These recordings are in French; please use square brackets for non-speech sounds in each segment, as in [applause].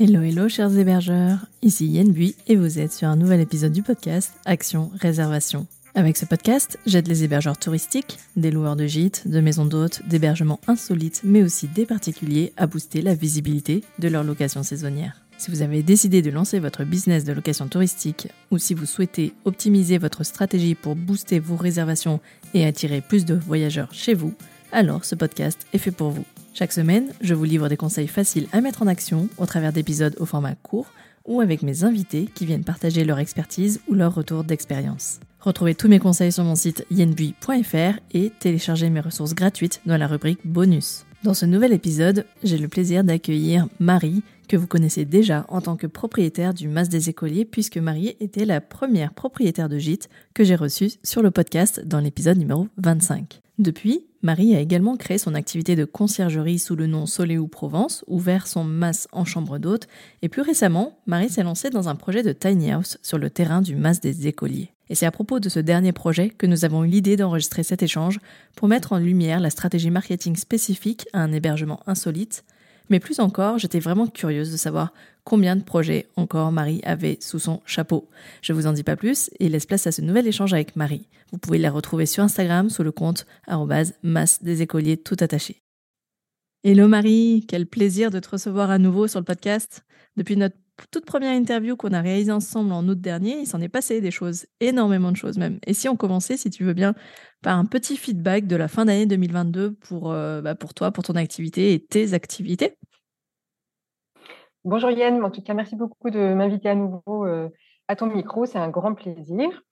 Hello, hello, chers hébergeurs. Ici Yen Bui et vous êtes sur un nouvel épisode du podcast Action Réservation. Avec ce podcast, j'aide les hébergeurs touristiques, des loueurs de gîtes, de maisons d'hôtes, d'hébergements insolites, mais aussi des particuliers à booster la visibilité de leur location saisonnière. Si vous avez décidé de lancer votre business de location touristique ou si vous souhaitez optimiser votre stratégie pour booster vos réservations et attirer plus de voyageurs chez vous, alors ce podcast est fait pour vous. Chaque semaine, je vous livre des conseils faciles à mettre en action au travers d'épisodes au format court ou avec mes invités qui viennent partager leur expertise ou leur retour d'expérience. Retrouvez tous mes conseils sur mon site yenbui.fr et téléchargez mes ressources gratuites dans la rubrique bonus. Dans ce nouvel épisode, j'ai le plaisir d'accueillir Marie, que vous connaissez déjà en tant que propriétaire du Mas des Écoliers, puisque Marie était la première propriétaire de gîte que j'ai reçue sur le podcast dans l'épisode numéro 25. Depuis, Marie a également créé son activité de conciergerie sous le nom Soleil Provence, ouvert son Mas en chambre d'hôte, et plus récemment, Marie s'est lancée dans un projet de tiny house sur le terrain du Mas des Écoliers. Et c'est à propos de ce dernier projet que nous avons eu l'idée d'enregistrer cet échange pour mettre en lumière la stratégie marketing spécifique à un hébergement insolite, mais plus encore, j'étais vraiment curieuse de savoir combien de projets encore Marie avait sous son chapeau. Je vous en dis pas plus et laisse place à ce nouvel échange avec Marie. Vous pouvez la retrouver sur Instagram sous le compte masse des écoliers tout attaché. Hello Marie, quel plaisir de te recevoir à nouveau sur le podcast. Depuis notre toute première interview qu'on a réalisée ensemble en août dernier, il s'en est passé des choses, énormément de choses même. Et si on commençait, si tu veux bien, par un petit feedback de la fin d'année 2022 pour, euh, bah, pour toi, pour ton activité et tes activités Bonjour Yann, en tout cas merci beaucoup de m'inviter à nouveau euh, à ton micro, c'est un grand plaisir.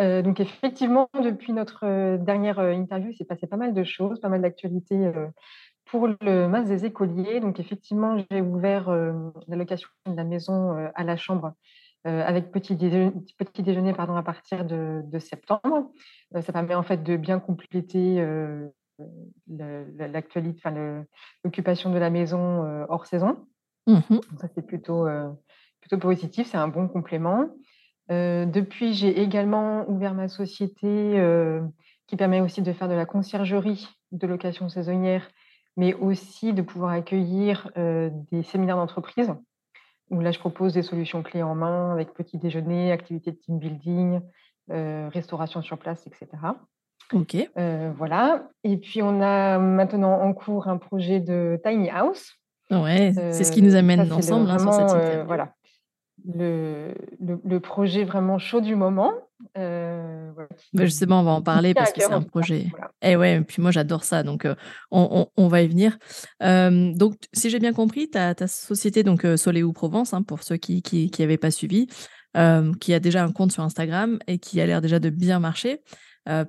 Euh, donc effectivement, depuis notre dernière interview, il s'est passé pas mal de choses, pas mal d'actualités pour le Mas des écoliers. Donc effectivement, j'ai ouvert la location de la maison à la chambre avec petit déjeuner, petit déjeuner pardon, à partir de, septembre. ça permet en fait de bien compléter l'actualité, enfin l'occupation de la maison hors saison. Mmh ça c'est plutôt, plutôt positif, c'est un bon complément. depuis, j'ai également ouvert ma société qui permet aussi de faire de la conciergerie de location saisonnière, mais aussi de pouvoir accueillir des séminaires d'entreprise où là, je propose des solutions clés en main avec petit déjeuner, activités de team building, restauration sur place, etc. Ok. voilà. Et puis, on a maintenant en cours un projet de tiny house Ouais, c'est ce qui nous amène ensemble hein, sur cette voilà, le, le, projet vraiment chaud du moment. Euh, bah, justement, on va en parler parce que c'est un projet. Et eh ouais, puis moi j'adore ça, donc on, on, va y venir. donc, si j'ai bien compris, ta, ta société, donc Soleil Provence, hein, pour ceux qui n'avaient pas suivi, qui a déjà un compte sur Instagram et qui a l'air déjà de bien marcher.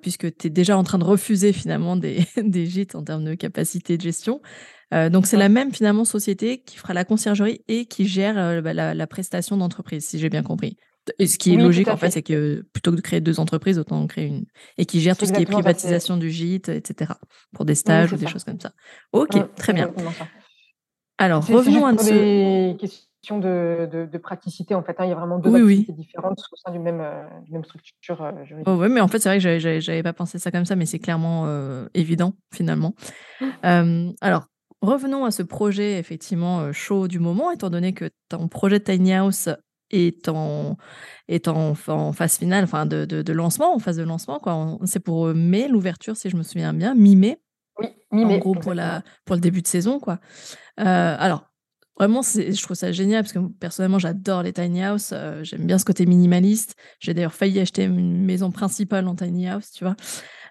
Puisque tu es déjà en train de refuser finalement des, [laughs] des gîtes en termes de capacité de gestion. Euh, donc c'est la même finalement société qui fera la conciergerie et qui gère euh, bah, la, prestation d'entreprise, si j'ai bien compris. Et ce qui est logique en fait, c'est que plutôt que de créer deux entreprises, autant en créer une et qui gère tout ce qui est privatisation du gîte, etc. Pour des stages ou des choses comme ça. Ok, très bien. Alors revenons à ce... de, de, praticité en fait. Hein. Il y a vraiment deux oui, différentes au sein d'une même, euh, même structure juridique. Oh, oui, mais en fait c'est vrai que j'avais pas pensé ça comme ça, mais c'est clairement évident finalement. [laughs] Alors Revenons à ce projet effectivement chaud du moment, étant donné que ton projet Tiny House est en, est en, phase finale, enfin de, de, lancement, en phase de lancement. C'est pour mai l'ouverture, si je me souviens bien, mi-mai. Oui, mi-mai. En gros, pour, la, pour le début de saison. Quoi. alors, vraiment, je trouve ça génial parce que personnellement, j'adore les tiny house. J'aime bien ce côté minimaliste. J'ai d'ailleurs failli acheter une maison principale en tiny house, tu vois.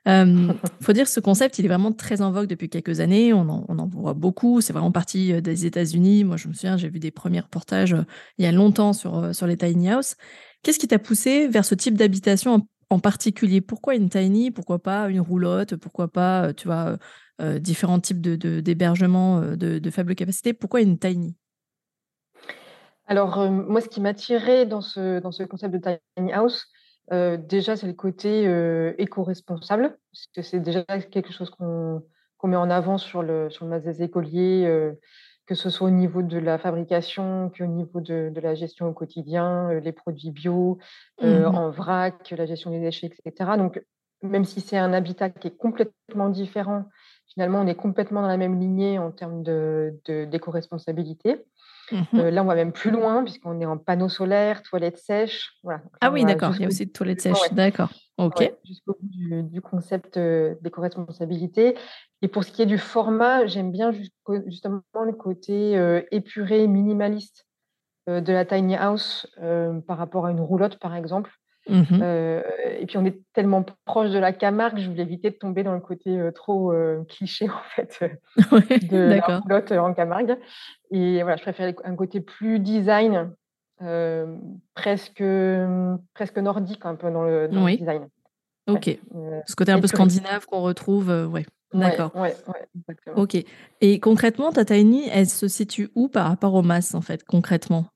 Il [laughs] faut dire que ce concept, il est vraiment très en vogue depuis quelques années. On en, on en voit beaucoup. C'est vraiment parti des États-Unis. Moi, je me souviens, j'ai vu des premiers reportages il y a longtemps sur, sur les tiny house. Qu'est-ce qui t'a poussé vers ce type d'habitation en, particulier Pourquoi une tiny Pourquoi pas une roulotte Pourquoi pas, tu vois, différents types d'hébergements de, de, de, faible capacité Pourquoi une tiny? Alors, moi, ce qui m'attirait dans ce, dans ce concept de tiny house, déjà, c'est le côté éco-responsable, parce que c'est déjà quelque chose qu'on met en avant sur le, sur le des écoliers, que ce soit au niveau de la fabrication, qu'au niveau de, de, la gestion au quotidien, les produits bio, mmh en vrac, la gestion des déchets, etc. Donc, même si c'est un habitat qui est complètement différent finalement, on est complètement dans la même lignée en termes d'éco-responsabilité. Mmh là, on va même plus loin puisqu'on est en panneaux solaires, toilettes sèches. Voilà. ah oui, d'accord. Il y a aussi de toilettes sèches. D'accord. OK. jusqu'au bout du, concept d'éco-responsabilité. Et pour ce qui est du format, j'aime bien justement le côté épuré, minimaliste de la tiny house par rapport à une roulotte, par exemple. Mmh et puis on est tellement proche de la Camargue, je voulais éviter de tomber dans le côté trop cliché [laughs] en fait [laughs] de la en Camargue. Et voilà, je préfère un côté plus design, presque, presque nordique un peu dans le, design. Ok. Ce côté un peu scandinave qu'on retrouve, ouais. D'accord. Ouais. Ok. Et concrètement, ta tiny, elle se situe où par rapport aux masses en fait, concrètement?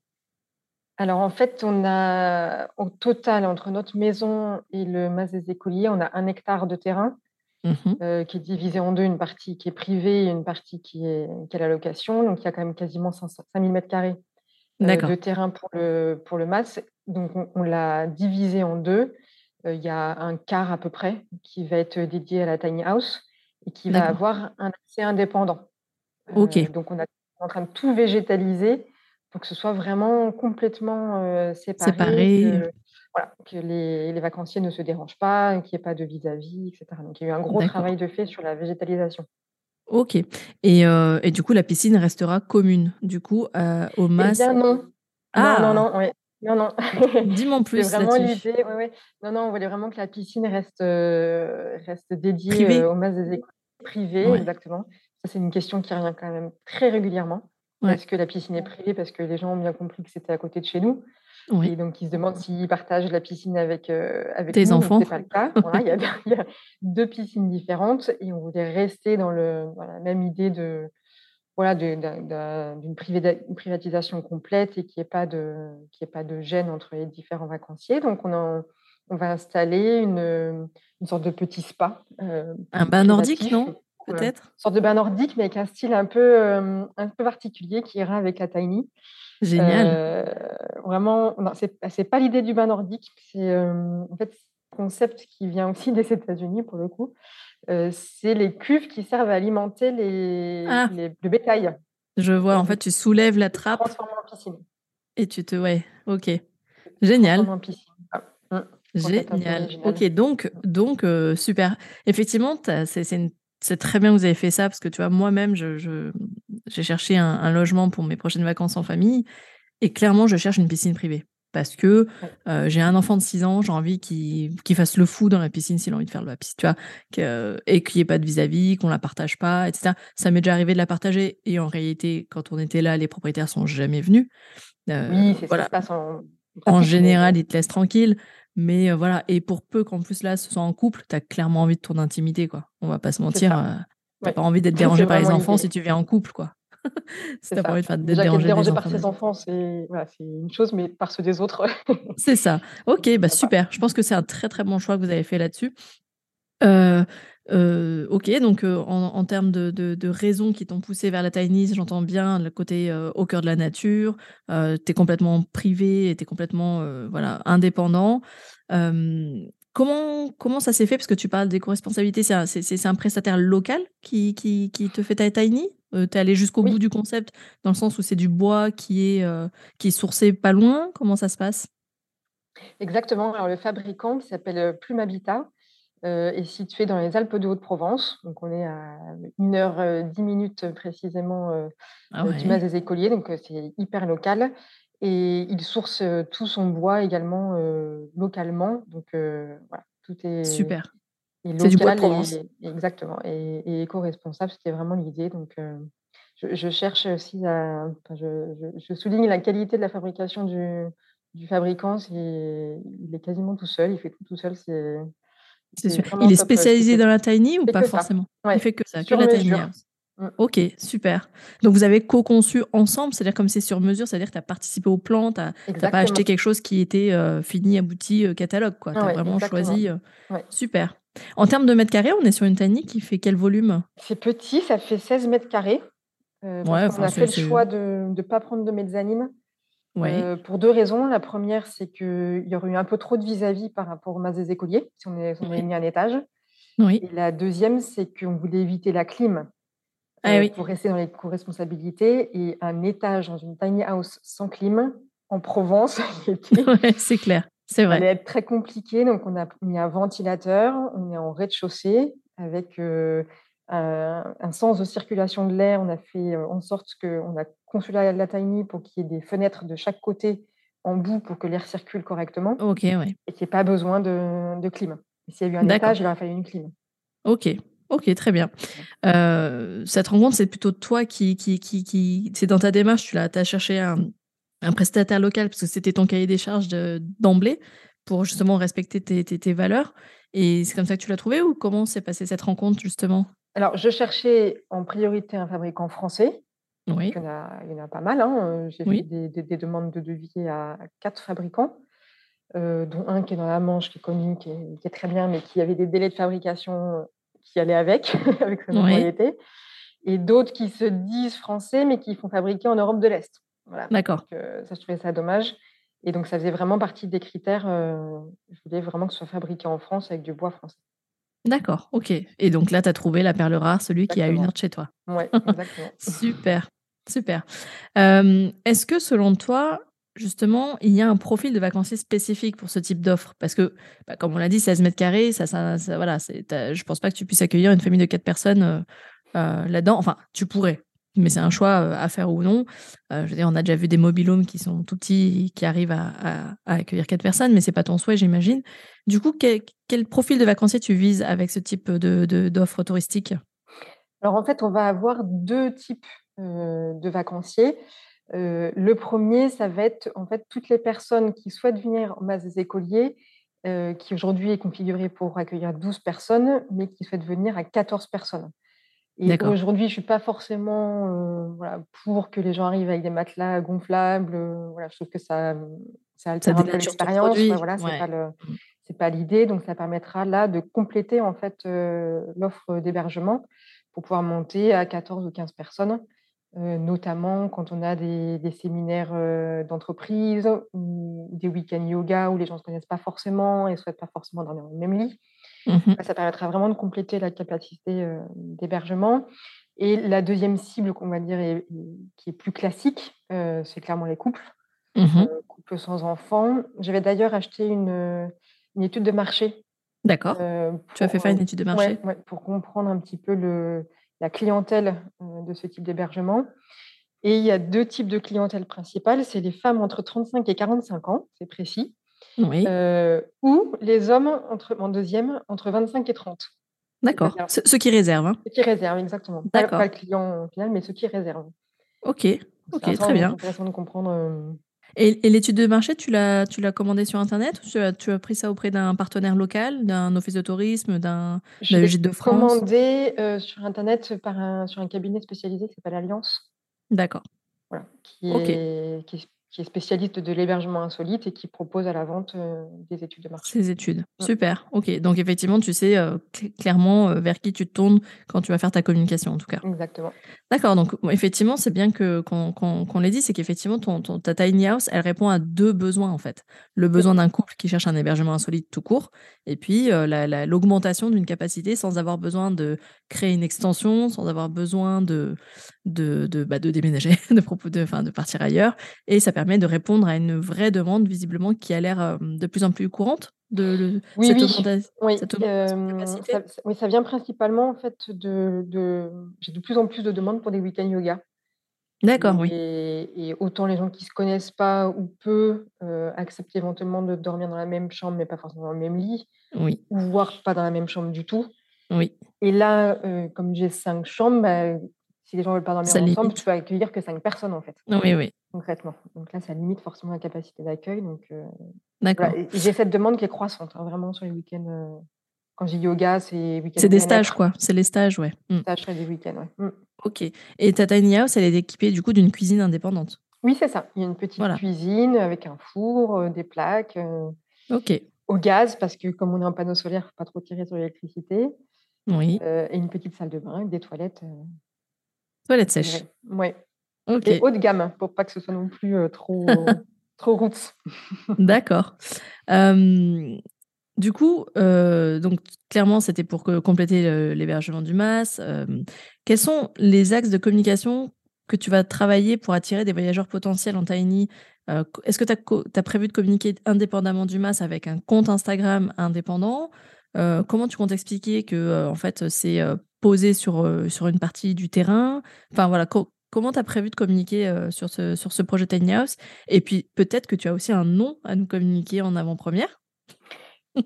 Alors en fait, on a au total entre notre maison et le mas des écoliers, on a un hectare de terrain mmh euh, qui est divisé en deux, une partie qui est privée et une partie qui est, qui est à la location. Donc il y a quand même quasiment 5000 mètres carrés euh, de terrain pour le, pour le mas. Donc on, l'a divisé en deux. Euh, il y a un quart à peu près qui va être dédié à la tiny house et qui va avoir un accès indépendant. Ok. donc on est en train de tout végétaliser pour que ce soit vraiment complètement séparé. séparé. Que, les, les, vacanciers ne se dérangent pas, qu'il n'y ait pas de vis-à-vis, etc. Donc il y a eu un gros travail de fait sur la végétalisation. Ok. Et, et, du coup, la piscine restera commune, du coup, au eh MAS bien, non. Ah Non, non, non, Non, [laughs] non. Dis-moi plus. Vraiment l'idée. Non, non, on voulait vraiment que la piscine reste, reste dédiée au MAS des écoles privées, exactement. Ça, c'est une question qui revient quand même très régulièrement. Est-ce que la piscine est privée parce que les gens ont bien compris que c'était à côté de chez nous. Et donc, ils se demandent s'ils partagent la piscine avec, euh, avec Tes enfants. Ce pas le cas. [laughs] il, y a, deux piscines différentes et on voulait rester dans, le, la même idée de voilà d'une privatisation complète et qu'il n'y ait pas de ait pas de gêne entre les différents vacanciers. Donc, on, on va installer une, une sorte de petit spa. Euh, un bain nordique, non? Peut-être? Une sorte de bain nordique, mais avec un style un peu, euh, un peu particulier qui ira avec la tiny. Génial. Euh, vraiment, c'est pas l'idée du bain nordique, c'est euh, en fait un concept qui vient aussi des États-Unis pour le coup. c'est les cuves qui servent à alimenter les, ah. le bétail. Je vois, en fait, tu soulèves la trappe. en piscine. Et tu te. Ouais, ok. Génial. En piscine. Ah, hum, génial. Ok, donc, donc super. Effectivement, c'est une c'est très bien que vous avez fait ça parce que tu vois, moi-même, je, j'ai cherché un, logement pour mes prochaines vacances en famille et clairement, je cherche une piscine privée parce que euh, j'ai un enfant de 6 ans, j'ai envie qu'il, fasse le fou dans la piscine s'il a envie de faire de la piscine, tu vois, et qu'il n'y ait pas de vis-à-vis, qu'on la partage pas, etc. Ça m'est déjà arrivé de la partager et en réalité, quand on était là, les propriétaires sont jamais venus. Euh, oui, c'est voilà. ça se passe en. En général, ils te laissent tranquille. Mais voilà, et pour peu qu'en plus là, ce soit en couple, tu as clairement envie de ton intimité, quoi. On va pas se mentir. tu n'as pas envie d'être [laughs] dérangé par les enfants si tu viens en couple, quoi. [laughs] si t'as pas envie d'être dérangé, dérangé par ses enfants, c'est voilà, une chose, mais par ceux des autres. [laughs] c'est ça. Ok, bah super. Je pense que c'est un très très bon choix que vous avez fait là-dessus. Euh, euh, ok, donc euh, en, termes de, raisons qui t'ont poussé vers la tiny, j'entends bien le côté euh, au cœur de la nature, tu es complètement privé, tu es complètement voilà, indépendant. comment, comment ça s'est fait? Parce que tu parles d'éco-responsabilité, c'est un, c'est, un prestataire local qui, qui, qui, te fait ta tiny Tu es allé jusqu'au bout du concept, dans le sens où c'est du bois qui est, qui est sourcé pas loin? Comment ça se passe? Exactement. Alors, le fabricant qui s'appelle Plume Habitat, euh, est situé dans les Alpes de Haute-Provence. Donc, on est à 1 heure 10 minutes précisément euh, ah du Mas des Écoliers. Donc, c'est hyper local. Et il source tout son bois également localement. Donc, voilà, tout est. Super. C'est du bois de Provence. exactement. Et, éco-responsable, c'était vraiment l'idée. Donc, je, cherche aussi à. je, souligne la qualité de la fabrication du, du fabricant. il est quasiment tout seul. Il fait tout tout seul. C'est il est spécialisé dans la tiny ou pas forcément Il fait que ça, que la tiny. Mm. Ok, super. Donc vous avez co-conçu ensemble, c'est-à-dire comme c'est sur mesure, c'est-à-dire que tu as participé au plan, tu n'as pas acheté quelque chose qui était euh, fini, abouti, euh, catalogue. Tu as vraiment choisi. Euh, super. En termes de mètres carrés, on est sur une tiny qui fait quel volume? C'est petit, ça fait 16 mètres carrés. on a fait le choix de ne pas prendre de mezzanine euh, pour deux raisons. La première, c'est qu'il y aurait eu un peu trop de vis-à-vis par rapport au mas des écoliers, si on, est, mis un étage. Oui. Et la deuxième, c'est qu'on voulait éviter la clim ah pour rester dans les co-responsabilités. Et un étage dans une tiny house sans clim en Provence, [laughs] c'est clair, c'est vrai. allait être très compliqué. Donc, on a mis un ventilateur. On est en rez-de-chaussée avec un, sens de circulation de l'air. On a fait en sorte qu'on a conçu la, la tiny pour qu'il y ait des fenêtres de chaque côté en bout pour que l'air circule correctement. Ok, ouais. Et qu'il n'y ait pas besoin de, de clim. S'il y a eu un étage, il aurait fallu une clim. Ok, ok, très bien. Euh, cette rencontre, c'est plutôt toi qui, qui, qui, qui... c'est dans ta démarche, tu as, as cherché un, un, prestataire local parce que c'était ton cahier des charges d'emblée pour justement respecter tes, tes, tes valeurs. Et c'est comme ça que tu l'as trouvé ou comment s'est passée cette rencontre justement? Alors, je cherchais en priorité un fabricant français. Oui. Il y, en a, il y en a pas mal. Hein. J'ai fait des, des, demandes de devis à, quatre fabricants, euh, dont un qui est dans la Manche, qui est connu, qui est, qui est, très bien, mais qui avait des délais de fabrication qui allaient avec, [laughs] avec sa notoriété. Et d'autres qui se disent français, mais qui font fabriquer en Europe de l'Est. Voilà. D'accord. Euh, ça, je trouvais ça dommage. Et donc, ça faisait vraiment partie des critères. Euh, je voulais vraiment que ce soit fabriqué en France avec du bois français. D'accord, ok. Et donc là, tu as trouvé la perle rare, celui qui a une heure de chez toi. Oui, [laughs] exactement. Super. Super. Euh, est-ce que selon toi, justement, il y a un profil de vacancier spécifique pour ce type d'offre? Parce que, bah, comme on l'a dit, 16 mètres carrés, ça, ça, voilà, je pense pas que tu puisses accueillir une famille de quatre personnes euh, euh, là-dedans. Enfin, tu pourrais, mais c'est un choix à faire ou non. je veux dire, on a déjà vu des mobilhomes qui sont tout petits, qui arrivent à, accueillir quatre personnes, mais c'est pas ton souhait, j'imagine. Du coup, quel, profil de vacancier tu vises avec ce type de, d'offre touristique? Alors, en fait, on va avoir deux types euh, de vacanciers. Euh, le premier, ça va être en fait toutes les personnes qui souhaitent venir en base des écoliers, euh, qui aujourd'hui est configuré pour accueillir 12 personnes, mais qui souhaitent venir à 14 personnes. Et aujourd'hui, je ne suis pas forcément voilà, pour que les gens arrivent avec des matelas gonflables. voilà, je trouve que ça, ça altère un peu l'expérience. voilà, c'est pas pas l'idée. Donc, ça permettra là de compléter en fait l'offre d'hébergement pour pouvoir monter à 14 ou 15 personnes. Notamment quand on a des, séminaires d'entreprise ou des week-ends yoga où les gens ne se connaissent pas forcément et ne souhaitent pas forcément dormir dans le même lit. Mmh ça permettra vraiment de compléter la capacité d'hébergement. Et la deuxième cible qu'on va dire qui est plus classique, c'est clairement les couples, mmh couples sans enfants. J'avais d'ailleurs acheté une, une, étude de marché. D'accord. tu as fait faire une étude de marché? pour comprendre un petit peu le, la clientèle euh, de ce type d'hébergement. Et il y a deux types de clientèle principale. C'est les femmes entre 35 et 45 ans, c'est précis. Oui. Euh, ou les hommes entre, en deuxième entre 25 et 30. D'accord. Ceux qui réservent. Hein. Ceux qui réservent, exactement. Pas, pas, le client final, mais ceux qui réservent. Ok, ok, très bien. C'est intéressant de comprendre. Euh, et, l'étude de marché, tu l'as, tu l'as commandée sur Internet ou tu as, tu as pris ça auprès d'un partenaire local, d'un office de tourisme, d'un gîte de France? commandé euh, sur Internet par un, sur un cabinet spécialisé qui s'appelle Alliance. D'accord. Voilà, qui, est, qui, est, qui est spécialiste de l'hébergement insolite et qui propose à la vente euh, des études de marché. Ces études, super. Ok, donc effectivement, tu sais euh, clairement euh, vers qui tu te tournes quand tu vas faire ta communication, en tout cas. Exactement. D'accord, donc effectivement, c'est bien que qu'on l'ait dit, c'est qu'effectivement, ton, ton, ta tiny house, elle répond à deux besoins en fait. Le besoin d'un couple qui cherche un hébergement insolite tout court, et puis l'augmentation d'une capacité sans avoir besoin de créer une extension, sans avoir besoin de de, de, bah, de déménager, [laughs] de, propos de, de partir ailleurs, et ça permet de répondre à une vraie demande, visiblement, qui a l'air de plus en plus courante. De, oui, cette oui. oui. ça, oui, ça vient principalement en fait de, de... j'ai de plus en plus de demandes pour des week-ends yoga. D'accord, oui. Et autant les gens qui ne se connaissent pas ou peu euh, acceptent éventuellement de dormir dans la même chambre, mais pas forcément dans le même lit, oui. ou voire pas dans la même chambre du tout. Oui. Et là, euh, comme j'ai cinq chambres, bah, si les gens veulent pas dormir ensemble, tu peux accueillir que cinq personnes en fait. Oui, oui. Concrètement. Donc là, ça limite forcément la capacité d'accueil. Donc, euh, D'accord. J'ai cette demande qui est croissante, hein, vraiment sur les week-ends. Euh, quand j'ai yoga, c'est week-end. C'est des stages, quoi. C'est les stages, ouais. Mmh. Stages des week-ends, ouais. Mmh. Ok. Et ta tiny house, elle est équipée du coup d'une cuisine indépendante. Oui, c'est ça. Il y a une petite cuisine avec un four, euh, des plaques. ok. Au gaz, parce que comme on est en panneau solaire, il ne faut pas trop tirer sur l'électricité. Oui. et une petite salle de bain avec des toilettes. Toilette sèche. Oui. Et haut de gamme, pour pas que ce soit non plus trop, [laughs] trop roots. D'accord. du coup, donc clairement, c'était pour compléter l'hébergement du MAS. quels sont les axes de communication que tu vas travailler pour attirer des voyageurs potentiels en Tiny Est-ce que tu as, prévu de communiquer indépendamment du MAS avec un compte Instagram indépendant? Comment tu comptes expliquer que en fait c'est posé sur, sur une partie du terrain. Enfin voilà, comment tu as prévu de communiquer sur, ce, sur ce projet Tiny House? Et puis peut-être que tu as aussi un nom à nous communiquer en avant-première.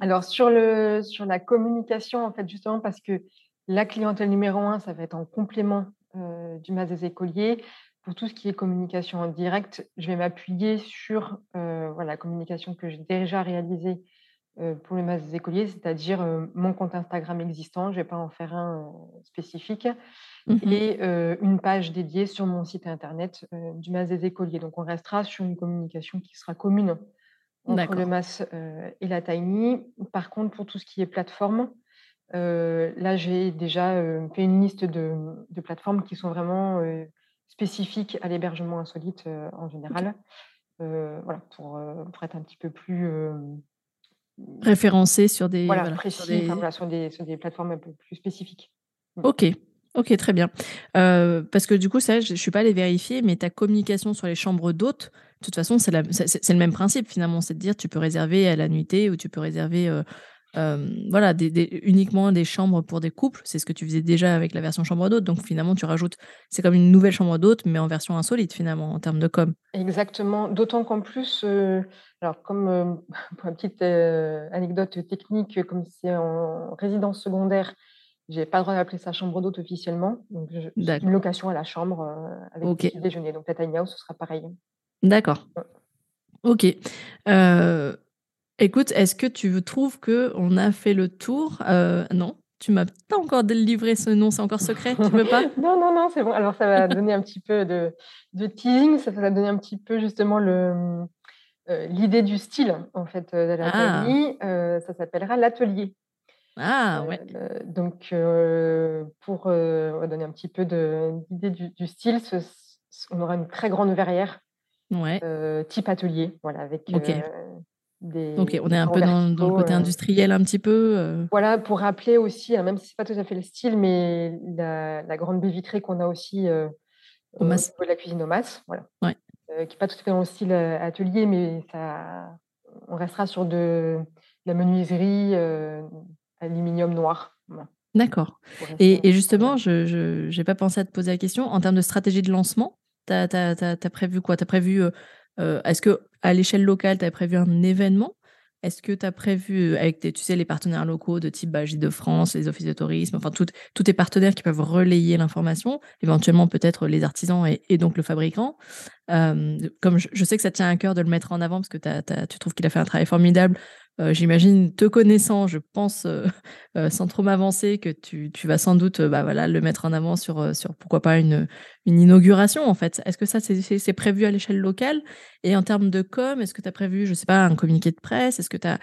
Alors sur, le, sur la communication, en fait, justement parce que la clientèle numéro un, ça va être en complément du MAS des écoliers. Pour tout ce qui est communication en direct, je vais m'appuyer sur voilà, la communication que j'ai déjà réalisée pour le MAS des écoliers, c'est-à-dire mon compte Instagram existant, je ne vais pas en faire un spécifique, mmh et une page dédiée sur mon site internet du MAS des écoliers. Donc on restera sur une communication qui sera commune entre le MAS et la Tiny. Par contre, pour tout ce qui est plateforme, là, j'ai déjà fait une liste de, plateformes qui sont vraiment spécifiques à l'hébergement insolite en général. voilà, pour, être un petit peu plus référencé sur des, voilà, précis, sur des... sur des plateformes un peu plus spécifiques. Mmh. Ok, Ok, très bien. Euh, parce que du coup, ça, je ne suis pas allée vérifier, mais ta communication sur les chambres d'hôtes, de toute façon, c'est le même principe finalement. C'est de dire tu peux réserver à la nuitée ou tu peux réserver euh, euh, voilà, uniquement des chambres pour des couples. C'est ce que tu faisais déjà avec la version chambre d'hôte. Donc finalement, tu rajoutes, c'est comme une nouvelle chambre d'hôte, mais en version insolite finalement, en termes de com. Exactement. D'autant qu'en plus, alors comme [laughs] pour une petite anecdote technique, comme c'est en résidence secondaire, j'ai pas le droit d'appeler ça chambre d'hôte officiellement. Donc, une location à la chambre euh, avec petit déjeuner. Donc, la tiny house, ce sera pareil. D'accord. Ok. Euh, écoute, est-ce que tu trouves qu'on a fait le tour? Euh, Non tu m'as pas encore délivré ce nom, c'est encore secret, tu veux pas? [laughs] Non, non, non, c'est bon. Alors ça va [laughs] donner un petit peu de, de teasing, ça va donner un petit peu justement le, l'idée du style en fait de la ah. ça s'appellera l'atelier. Ah ouais. donc, pour donner un petit peu d'idée du, style, on aura une très grande verrière, ouais. type atelier, voilà, avec des. Ok, on est un peu dans, le côté industriel un petit peu. Voilà, pour rappeler aussi, hein, même si c'est pas tout à fait le style, mais la, grande baie vitrée qu'on a aussi au niveau de la cuisine au mas, voilà, ouais. qui n'est pas tout à fait dans le style atelier, mais ça, on restera sur de la menuiserie aluminium noir. D'accord. Et, justement, je n'ai pas pensé à te poser la question. En termes de stratégie de lancement, tu as, prévu quoi? Tu as prévu. Euh, euh, est-ce que à l'échelle locale, tu as prévu un événement? Est-ce que tu as prévu, avec tu sais, les partenaires locaux de type bah, de France, les offices de tourisme, enfin, tous tes partenaires qui peuvent relayer l'information, éventuellement peut-être les artisans et, donc le fabricant. Euh, comme je, sais que ça tient à cœur de le mettre en avant parce que tu trouves qu'il a fait un travail formidable euh, j'imagine, te connaissant, je pense, euh, [laughs] euh, sans trop m'avancer, que tu, vas sans doute bah, le mettre en avant sur, pourquoi pas une, inauguration, en fait. Est-ce que ça, c'est prévu à l'échelle locale? Et en termes de com, est-ce que tu as prévu, je sais pas, un communiqué de presse? Est-ce que tu as.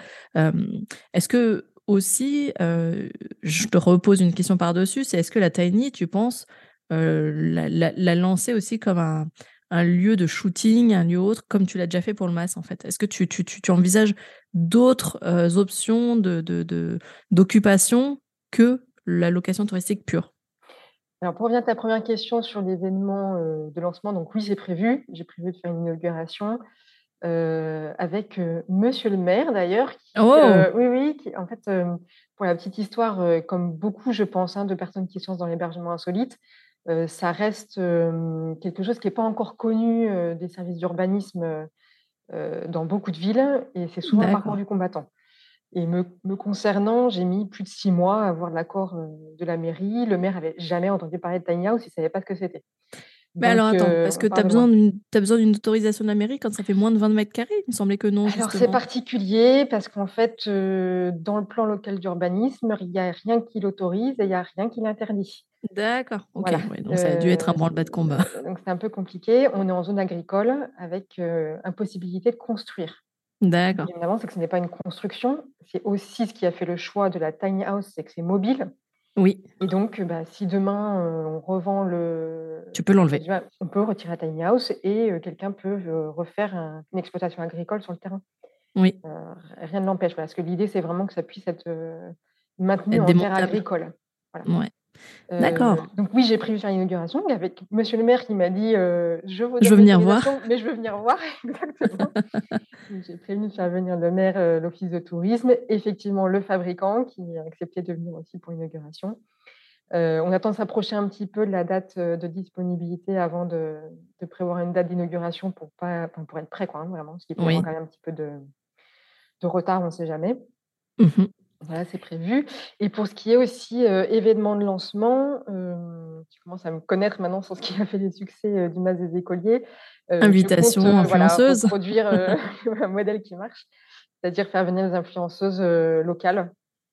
est-ce que aussi, je te repose une question par-dessus, c'est est-ce que la Tiny, tu penses, la lancer aussi comme un un lieu de shooting, un lieu autre, comme tu l'as déjà fait pour le MAS en fait Est-ce que tu, tu, tu, envisages d'autres euh, options d'occupation de, de, que la location touristique pure? Alors, pour revenir à ta première question sur l'événement euh, de lancement, donc oui, c'est prévu. J'ai prévu de faire une inauguration euh, avec Monsieur le maire, d'ailleurs. Oh oui, oui. Qui, en fait, pour la petite histoire, comme beaucoup, je pense, hein, de personnes qui sont dans l'hébergement insolite, ça reste quelque chose qui n'est pas encore connu des services d'urbanisme dans beaucoup de villes et c'est souvent un parcours du combattant. Et me, concernant, j'ai mis plus de six mois à avoir l'accord de la mairie. Le maire n'avait jamais entendu parler de tiny house, il ne savait pas ce que c'était. Mais alors attends, parce que tu as besoin d'une autorisation de la mairie quand ça fait moins de 20 mètres carrés? Il me semblait que non. Alors c'est particulier parce qu'en fait, dans le plan local d'urbanisme, il n'y a rien qui l'autorise et il n'y a rien qui l'interdit. D'accord, ok. donc ça a dû être un branle-bas de combat. donc c'est un peu compliqué. On est en zone agricole avec impossibilité de construire. D'accord. Évidemment, c'est que ce n'est pas une construction. C'est aussi ce qui a fait le choix de la tiny house, c'est que c'est mobile. Oui. Et donc, bah, si demain on revend le. Tu peux l'enlever. On peut retirer la tiny house et quelqu'un peut refaire une exploitation agricole sur le terrain. Oui. rien ne l'empêche. Parce que l'idée, c'est vraiment que ça puisse être maintenu en terre agricole. Voilà. Ouais. D'accord. donc oui, j'ai prévu faire l'inauguration avec monsieur le maire qui m'a dit, «Je veux venir voir». mais je veux venir voir, [laughs] exactement. j'ai prévu de faire venir le maire, l'office de tourisme, effectivement le fabricant qui a accepté de venir aussi pour l'inauguration. on attend de s'approcher un petit peu de la date, de disponibilité avant de prévoir une date d'inauguration pour pas pour être prêt quoi, hein, vraiment, qu'il peut y avoir quand même un petit peu de retard, on ne sait jamais. Mmh voilà, c'est prévu. Et pour ce qui est aussi événement de lancement, tu commences à me connaître maintenant sur ce qui a fait les succès du Mas des écoliers. Invitation influenceuse. produire [laughs] [laughs] un modèle qui marche, c'est-à-dire faire venir des influenceuses locales.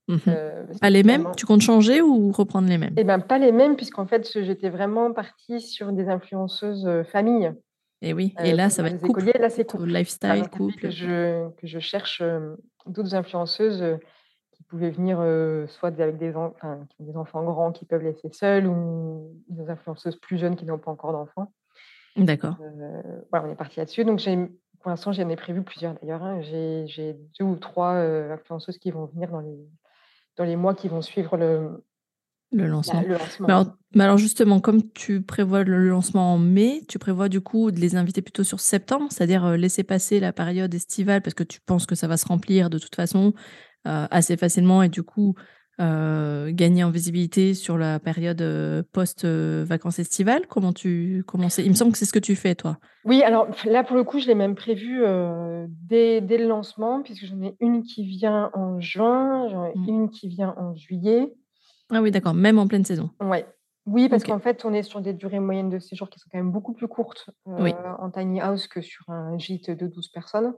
Mmh pas les mêmes? Tu comptes changer ou reprendre les mêmes? Eh bien, pas les mêmes, puisqu'en fait, j'étais vraiment partie sur des influenceuses familles. Et oui, et là, ça va être couple. Là, c'est couple. Lifestyle, couple. Que je, que je cherche d'autres influenceuses pouvaient venir soit avec des, des enfants grands qui peuvent laisser seuls ou des influenceuses plus jeunes qui n'ont pas encore d'enfants. D'accord. voilà, on est parti là-dessus. Donc, pour l'instant, j'en ai prévu plusieurs d'ailleurs. Hein. J'ai deux ou trois influenceuses qui vont venir dans les, dans les mois qui vont suivre le, le lancement. Mais, alors, justement, comme tu prévois le lancement en mai, tu prévois du coup de les inviter plutôt sur septembre, c'est-à-dire laisser passer la période estivale parce que tu penses que ça va se remplir de toute façon, euh, assez facilement et du coup euh, gagner en visibilité sur la période euh, post-vacances estivales? Comment tu comment Il me semble que c'est ce que tu fais, toi. Oui, alors là, pour le coup, je l'ai même prévu dès, dès, le lancement, puisque j'en ai une qui vient en juin, j'en ai mmh. une qui vient en juillet. Ah oui, d'accord, même en pleine saison. Ouais. Oui, parce qu'en fait, on est sur des durées moyennes de séjour qui sont quand même beaucoup plus courtes en tiny house que sur un gîte de 12 personnes.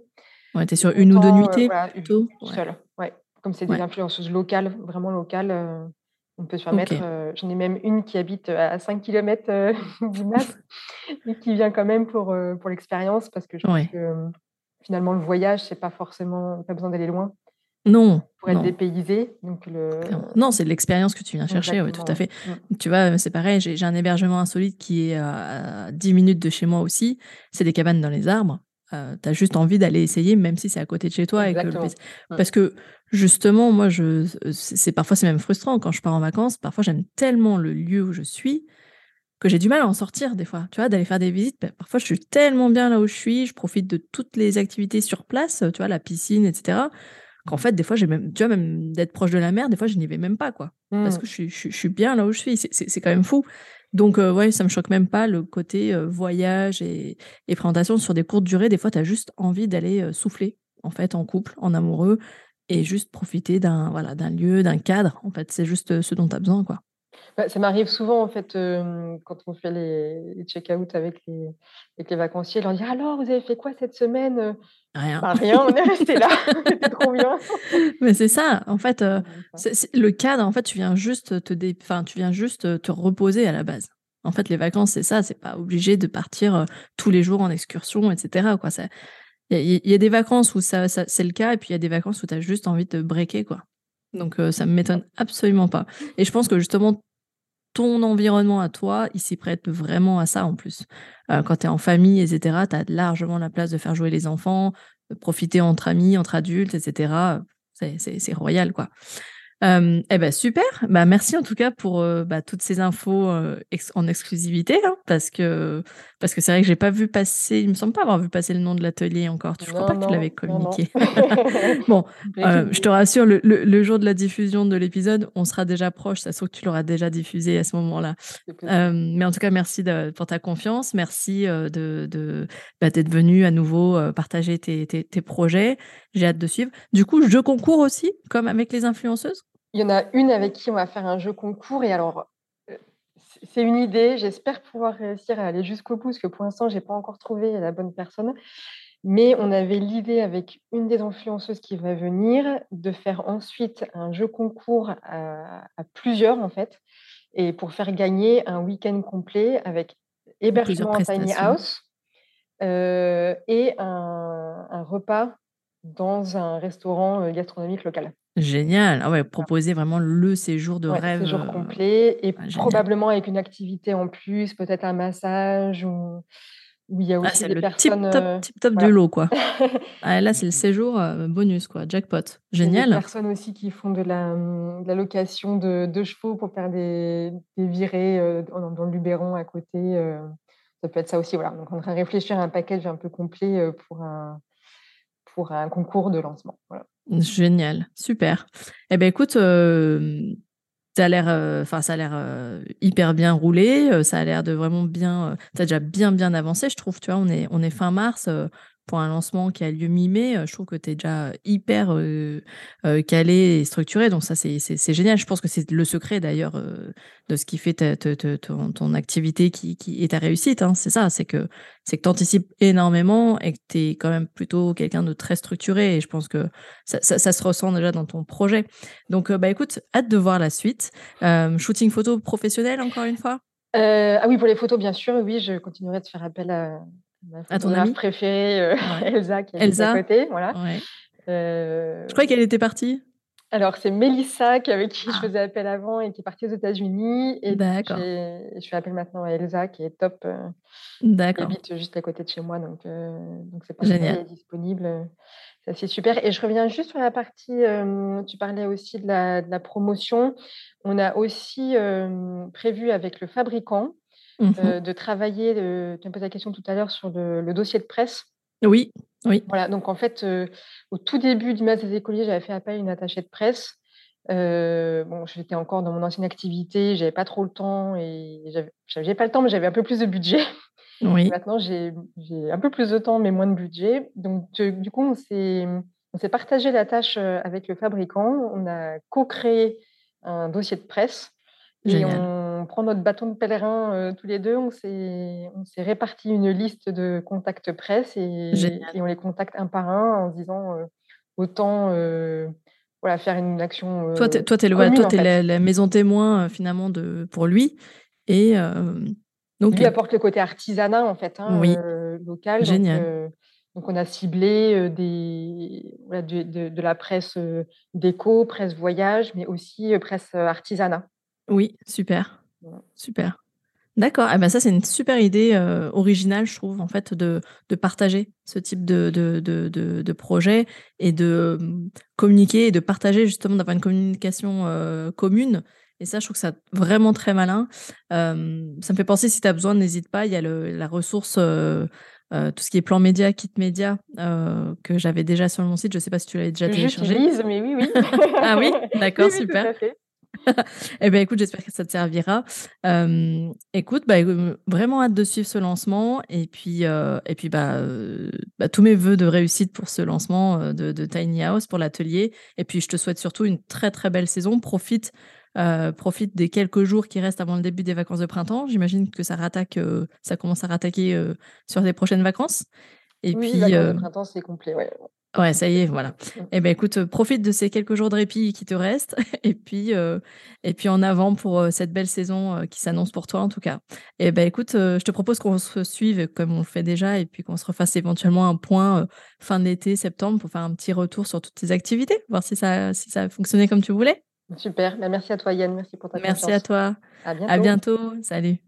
Ouais, tu es sur une ou deux nuitées plutôt? Seule, ouais. Comme c'est des influenceuses locales, vraiment locales, on peut se permettre. J'en ai même une qui habite à 5 km [laughs] du MAS [laughs] et qui vient quand même pour, pour l'expérience parce que je pense que finalement, le voyage, c'est pas forcément, pas besoin d'aller loin. Non. Pour être dépaysé. Donc le... Non, c'est l'expérience que tu viens chercher, oui, tout à fait. Mmh. Tu vois, c'est pareil, j'ai un hébergement insolite qui est à 10 minutes de chez moi aussi. C'est des cabanes dans les arbres. Euh, tu as juste envie d'aller essayer, même si c'est à côté de chez toi. Parce que justement, moi, je, c'est parfois c'est même frustrant quand je pars en vacances. Parfois, j'aime tellement le lieu où je suis que j'ai du mal à en sortir des fois. Tu vois, d'aller faire des visites. Ben, parfois, je suis tellement bien là où je suis, je profite de toutes les activités sur place, tu vois, la piscine, etc. Qu'en fait, des fois, j'ai même, tu vois, même d'être proche de la mer, des fois, je n'y vais même pas, quoi. Parce mmh. que je suis, je, suis bien là où je suis. C'est quand même fou. Donc, euh, ouais, ça me choque même pas le côté euh, voyage et, présentation sur des courtes durées. Des fois, tu as juste envie d'aller euh, souffler, en fait, en couple, en amoureux, et juste profiter d'un voilà, d'un lieu, d'un cadre. En fait, c'est juste ce dont tu as besoin, quoi. Bah, ça m'arrive souvent, en fait, quand on fait les, check-out avec les, les vacanciers, leur dire alors, vous avez fait quoi cette semaine Rien. Bah, rien, on est resté là. [laughs] [laughs] C'était trop bien. Mais c'est ça, en fait, le cadre, en fait, tu viens juste te, dé... enfin, tu viens juste te reposer à la base. En fait, les vacances, c'est ça, c'est pas obligé de partir tous les jours en excursion, etc. Quoi. Il y, a des vacances où ça, c'est le cas, et puis il y a des vacances où tu as juste envie de te breaker, quoi. Donc ça me m'étonne absolument pas. Et je pense que justement, ton environnement à toi, il s'y prête vraiment à ça en plus. Euh, quand tu es en famille, etc., tu as largement la place de faire jouer les enfants, de profiter entre amis, entre adultes, etc. C'est royal, quoi eh ben super, bah merci en tout cas pour bah, toutes ces infos en exclusivité, hein, parce que parce que c'est vrai que j'ai pas vu passer, il me semble pas avoir vu passer le nom de l'atelier encore. Je crois pas que tu l'avais communiqué? [laughs] bon, je te rassure, le, le, jour de la diffusion de l'épisode, on sera déjà proche. Ça se trouve que tu l'auras déjà diffusé à ce moment-là. mais en tout cas, merci pour ta confiance, merci de, de bah, d'être venu à nouveau partager tes, tes, tes projets. J'ai hâte de suivre. Du coup, je concours aussi, comme avec les influenceuses? Il y en a une avec qui on va faire un jeu concours et alors, c'est une idée. J'espère pouvoir réussir à aller jusqu'au bout parce que pour l'instant, je n'ai pas encore trouvé la bonne personne. Mais on avait l'idée avec une des influenceuses qui va venir de faire ensuite un jeu concours à, plusieurs en fait et pour faire gagner un week-end complet avec hébergement en tiny house et un repas dans un restaurant gastronomique local. Génial. Ah ouais, proposer vraiment le séjour de rêve. séjour complet et probablement avec une activité en plus, peut-être un massage ou où il y a ah, aussi des le personnes. Tip top, tip top du lot, quoi. [laughs] ah, là, c'est le séjour bonus, quoi. Jackpot. Génial. Des personnes aussi qui font de la, mmh, de la location de, de, chevaux pour faire des, des virées dans, dans, le Luberon à côté. ça peut être ça aussi. Voilà. Donc, on est en train de réfléchir à un package un peu complet pour un, pour un concours de lancement. Voilà. Génial, super. Eh ben écoute, ça a l'air, ça a l'air hyper bien roulé. ça a l'air de vraiment bien. tu as déjà bien bien avancé, je trouve. Tu vois, on est on est fin mars pour un lancement qui a lieu mi-mai, euh, je trouve que tu es déjà hyper euh, euh, calé et structuré. Donc ça, c'est génial. Je pense que c'est le secret d'ailleurs de ce qui fait ton, activité qui, qui, est ta réussite. Hein. C'est ça, c'est que c'est que tu anticipes énormément et que tu es quand même plutôt quelqu'un de très structuré. Et je pense que ça, ça, se ressent déjà dans ton projet. Donc bah écoute, hâte de voir la suite. shooting photo professionnel encore une fois? Ah oui, pour les photos, bien sûr, oui, je continuerai de faire appel à, ton amie préférée, euh, [laughs] Elsa, qui est à côté. Voilà. Euh, je croyais qu'elle était partie. Alors, c'est Mélissa avec qui je ah. faisais appel avant et qui est partie aux États-Unis. Et je fais appel maintenant à Elsa, qui est top. Euh, D'accord. Qui habite juste à côté de chez moi, donc donc c'est pas Génial. Disponible. C'est super. Et je reviens juste sur la partie, tu parlais aussi de la, de la, promotion. On a aussi prévu avec le fabricant Mmh de travailler, tu as posé la question tout à l'heure sur le, dossier de presse. Oui, oui. Voilà, donc en fait, au tout début du Mas des écoliers, j'avais fait appel à une attachée de presse. bon, j'étais encore dans mon ancienne activité, j'avais pas trop le temps et j'avais pas le temps, mais j'avais un peu plus de budget. Oui. Maintenant, j'ai un peu plus de temps, mais moins de budget. Donc, du coup, on s'est partagé la tâche avec le fabricant. On a co-créé un dossier de presse. Et on prend notre bâton de pèlerin tous les deux. On s'est, réparti une liste de contacts presse et, on les contacte un par un en se disant autant voilà, faire une action. toi, tu es, es la, maison témoin finalement de, pour lui. Et, donc, lui apporte le côté artisanat en fait, hein, oui. local. Génial. Donc, on a ciblé des, de, de, la presse déco, presse voyage, mais aussi presse artisanat. Oui, super. Super. D'accord. Ah ben ça, c'est une super idée euh, originale, je trouve, en fait, de, de partager ce type de, de, de, de, projet et de mmh, communiquer et de partager, justement, d'avoir une communication euh, commune. Et ça, je trouve que c'est vraiment très malin. ça me fait penser, si tu as besoin, n'hésite pas. Il y a le, la ressource, euh, tout ce qui est plan média, kit média, que j'avais déjà sur mon site. Je ne sais pas si tu l'avais déjà téléchargé. Mais oui, oui. ah oui, [laughs] d'accord, super. [laughs] eh ben écoute, j'espère que ça te servira. écoute, bah, vraiment hâte de suivre ce lancement et puis et puis bah, bah, tous mes voeux de réussite pour ce lancement de, Tiny House pour l'atelier. Et puis je te souhaite surtout une très très belle saison. Profite profite des quelques jours qui restent avant le début des vacances de printemps. J'imagine que ça rattaque, ça commence à rattaquer sur les prochaines vacances. Et oui, puis, vacances de printemps, c'est complet. Ouais. Ouais, ça y est, voilà. Eh ben écoute, profite de ces quelques jours de répit qui te restent [laughs] et puis euh, et puis en avant pour euh, cette belle saison euh, qui s'annonce pour toi en tout cas. Eh ben écoute, je te propose qu'on se suive comme on le fait déjà et puis qu'on se refasse éventuellement un point fin de l'été, septembre pour faire un petit retour sur toutes tes activités, voir si ça si ça a fonctionné comme tu voulais. Super, ben, merci à toi Yann, merci pour ta Merci à toi. À bientôt. À bientôt. Salut.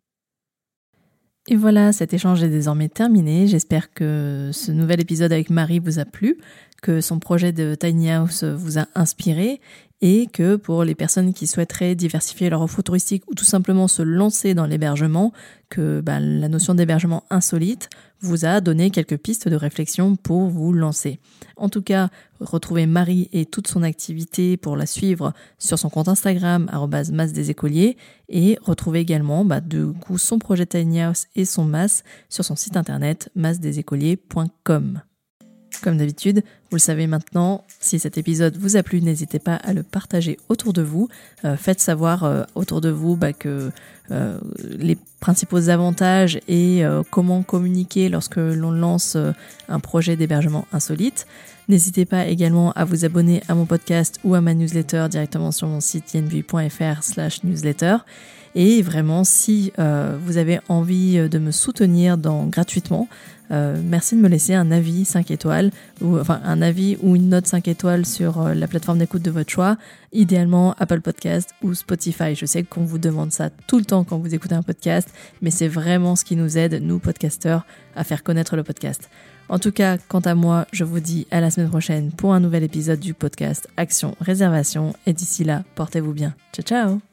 Et voilà, cet échange est désormais terminé. J'espère que ce nouvel épisode avec Marie vous a plu, que son projet de Tiny House vous a inspiré et que pour les personnes qui souhaiteraient diversifier leur offre touristique ou tout simplement se lancer dans l'hébergement, que bah, la notion d'hébergement insolite vous a donné quelques pistes de réflexion pour vous lancer. En tout cas, retrouvez Marie et toute son activité pour la suivre sur son compte Instagram masse des écoliers et retrouvez également bah, de coup son projet Tiny House et son masse sur son site internet massedesécoliers.com. Comme d'habitude, vous le savez maintenant, si cet épisode vous a plu, n'hésitez pas à le partager autour de vous. Euh, faites savoir euh, autour de vous bah, que euh, les principaux avantages et comment communiquer lorsque l'on lance un projet d'hébergement insolite. N'hésitez pas également à vous abonner à mon podcast ou à ma newsletter directement sur mon site ynv.fr slash newsletter. Et vraiment, si vous avez envie de me soutenir dans, gratuitement, euh, merci de me laisser un avis 5 étoiles, ou enfin un avis ou une note 5 étoiles sur euh, la plateforme d'écoute de votre choix, idéalement Apple Podcast ou Spotify. Je sais qu'on vous demande ça tout le temps quand vous écoutez un podcast, mais c'est vraiment ce qui nous aide, nous podcasteurs, à faire connaître le podcast. En tout cas, quant à moi, je vous dis à la semaine prochaine pour un nouvel épisode du podcast Action Réservation, et d'ici là, portez-vous bien. Ciao ciao